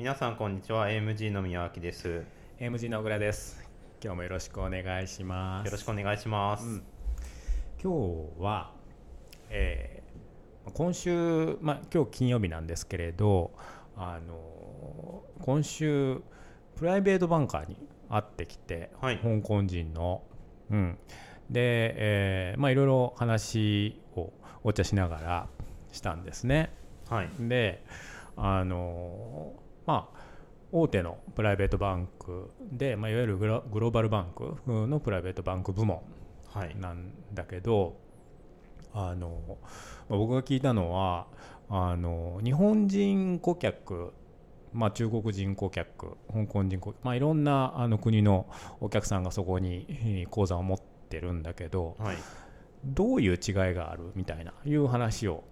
皆さんこんにちは。AMG の宮脇です。よ AMG の小倉です。今日もよろしくお願いします。ろしくお願いします、うん。今日は、えー今週、まあ、今日金曜日なんですけれどあの今週プライベートバンカーに会ってきて、はい。香港人の、うん、で、えーまあいろいろ話をお茶しながらしたんですね。はい。であのまあ大手のプライベートバンクで、まあ、いわゆるグローバルバンクのプライベートバンク部門はい。なんだけどあの、まあ僕が聞いたのはあの日本人顧客まあ、中国人顧客、香港人顧客、まあ、いろんなあの国のお客さんがそこにえー口座を持ってるんだけどはい。どういう違いがあるみたいないう話を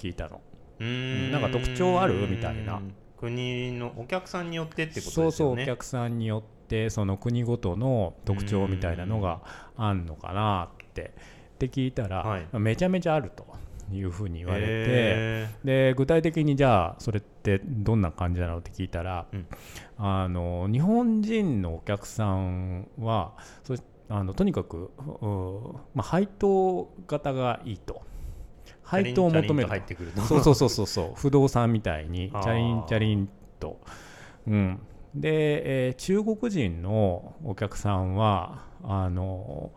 聞いたの。うーん。なんか特徴あるみたいな国のお客さんによってってことですそうよね。そうお客さんによってその国ごとの特徴みたいなのがあんのかなって。って聞いたら、はい。めちゃめちゃあるというふうに言われて、へで具体的にじゃあそれってどんな感じなのって聞いたら、うん。あの日本人のお客さんはそあのとにかく、うまあ、配当型がいいと。ー配当を求める入ってくるとそうそうそうそうそう。不動産みたいにチャリンチャリンと、うん、で、えー中国人のお客さんはあの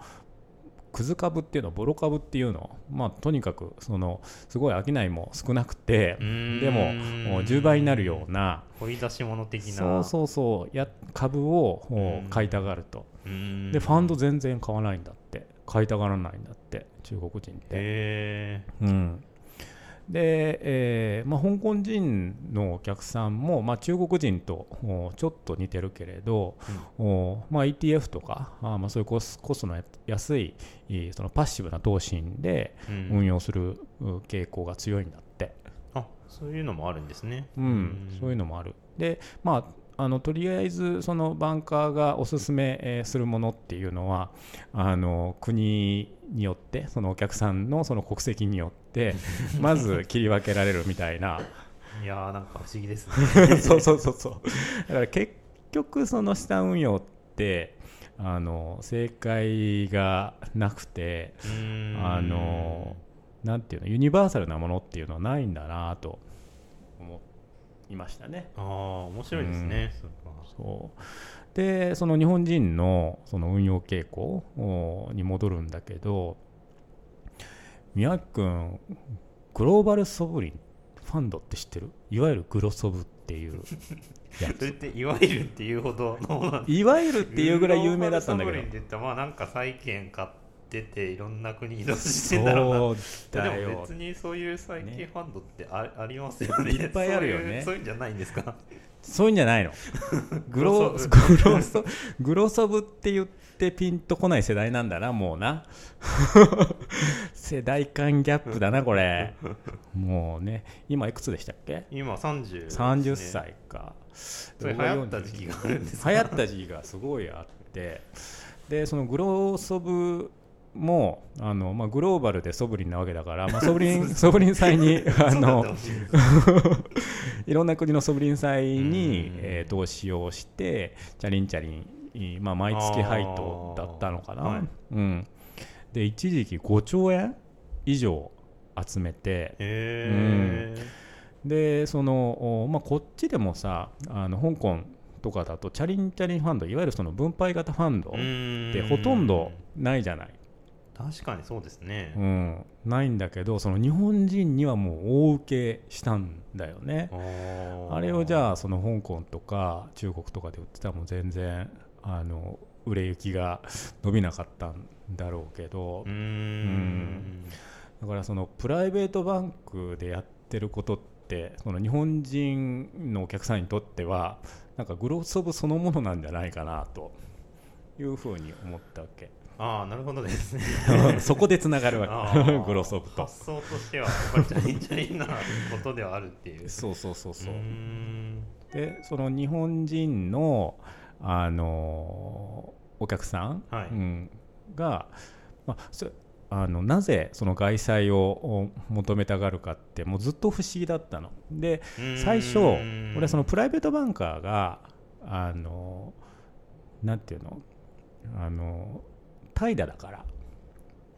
クズ株っていうのボロ株っていうのまあとにかくそのすごい商いも少なくてでももう10倍になるような掘り出し物的な。そうそうそうや株を買いたがると。でファンド全然買わないんだって。買いたがらないんだって中国人って。へうん、で、えーまあ、香港人のお客さんも、まあ、中国人とおちょっと似てるけれど、おまあ、ETF とかあーまあそういうコスコストの安いそのパッシブな投資で運用するう傾向が強いんだって、あそういうのもあるんですね。うん。そういうのもある。でまああのとりあえずそのバンカーがおすすめえーするものっていうのはあの国によってそのお客さんのその国籍によって まず切り分けられるみたいな。いやーなんか不思議ですね。そうそうそうそう。だから結局その資産運用ってあの正解がなくてあのなんていうのユニバーサルなものっていうのはないんだなと思いましたね。ああ面白いですね、それはそう。でその日本人のその運用傾向おに戻るんだけど宮城君グローバルソブリンファンドって知ってる？いわゆるグロソブっていうや それっていわゆるっていうほどのいわゆるっていうぐらい有名だったんだけど。グローバルサブリンって言ったらまあなんか債券買ってていろんな国移動してんだろうな。そうだでもよ別にそういう債券ねファンドってあ,、ありますよね。いっぱいあるよね。そういうんじゃないんですか？そういうんじゃないの。グログロソグロソグロソブって言ってピンとこない世代なんだなもうな。世代間ギャップだなこれ。もうね。今いくつでしたっけ？今30、30歳か。それ流行った時期があるんですか？流行った時期がすごいあって。でそのグローソブもあの、まあ、グローバルでソブリンなわけだから、まあ、ソブリンソブリン債にあの いろんな国のソブリン債にうん、えー投資をしてチャリンチャリン、まあ、毎月配当だったのかな、はい。うん、で一時期5兆円以上集めてへでその、おまあ、こっちでもさあの香港とかだとチャリンチャリンファンドいわゆるその分配型ファンドえってほとんどないじゃない、確かにそうですね、うん、ないんだけどその日本人にはもう大受けしたんだよね。ああれをじゃああその香港とか中国とかで売ってたらもう全然あの売れ行きが伸びなかったんだろうけど。うーん。だからそのプライベートバンクでやってることってその日本人のお客さんにとってはなんかグロスオブそのものなんじゃないかなというふうに思ったわけああなるほどですね。そこでつながるわけ。グロスオブと発想としてはやっぱりチャリンチャリンなことではあるっていう。そうそうそうそう。でその日本人の、あのお客さん、はい。うん、が、まあ、そあのなぜその外債をお求めたがるかってもうずっと不思議だったの。で最初俺はそのプライベートバンカーがあのなんていうの？あの怠惰だから、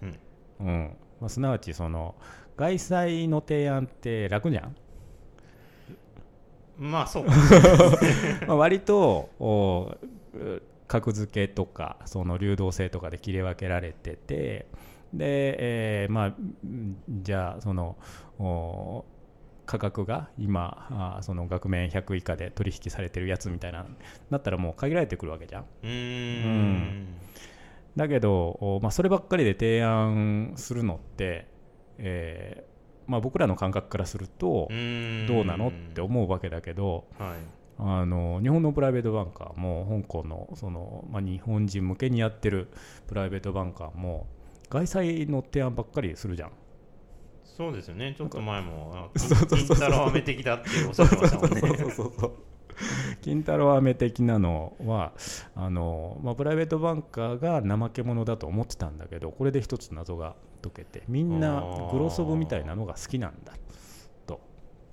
うん。うん。まあ、すなわちその外債の提案って楽じゃん？まあそう。まあ割とお格付けとかその流動性とかで切り分けられててで、えーまあうんじゃあそのお価格が今あその額面100以下で取引されてるやつみたいなだったらもう限られてくるわけじゃん。うーんだけど、おまあ、そればっかりで提案するのって、えーまあ、僕らの感覚からするとどうなのって思うわけだけど、はい。あの日本のプライベートバンカーも香港のその、まあ、日本人向けにやってるプライベートバンカーも外債の提案ばっかりするじゃん。そうですよね。ちょっと前も金太郎飴的だっておっしゃってましたもんね。そうそうそう金太郎飴的なのはあの、まあ、プライベートバンカーが怠け者だと思ってたんだけどこれで一つ謎が解けてみんなグロソブみたいなのが好きなんだと。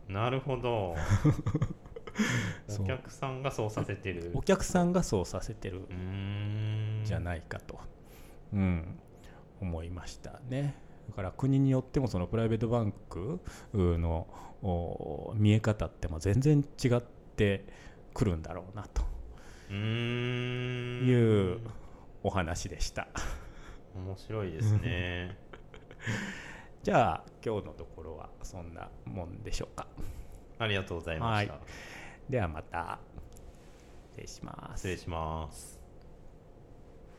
なるほど。お客さんがそうさせてる。お客さんがそうさせてるじゃないかと、うん、思いましたね。だから国によってもそのプライベートバンクのお見え方って全然違ってくるんだろうなと。いうお話でした。面白いですね。じゃあ今日のところはそんなもんでしょうか。ありがとうございました、ではまた。失礼します。失礼します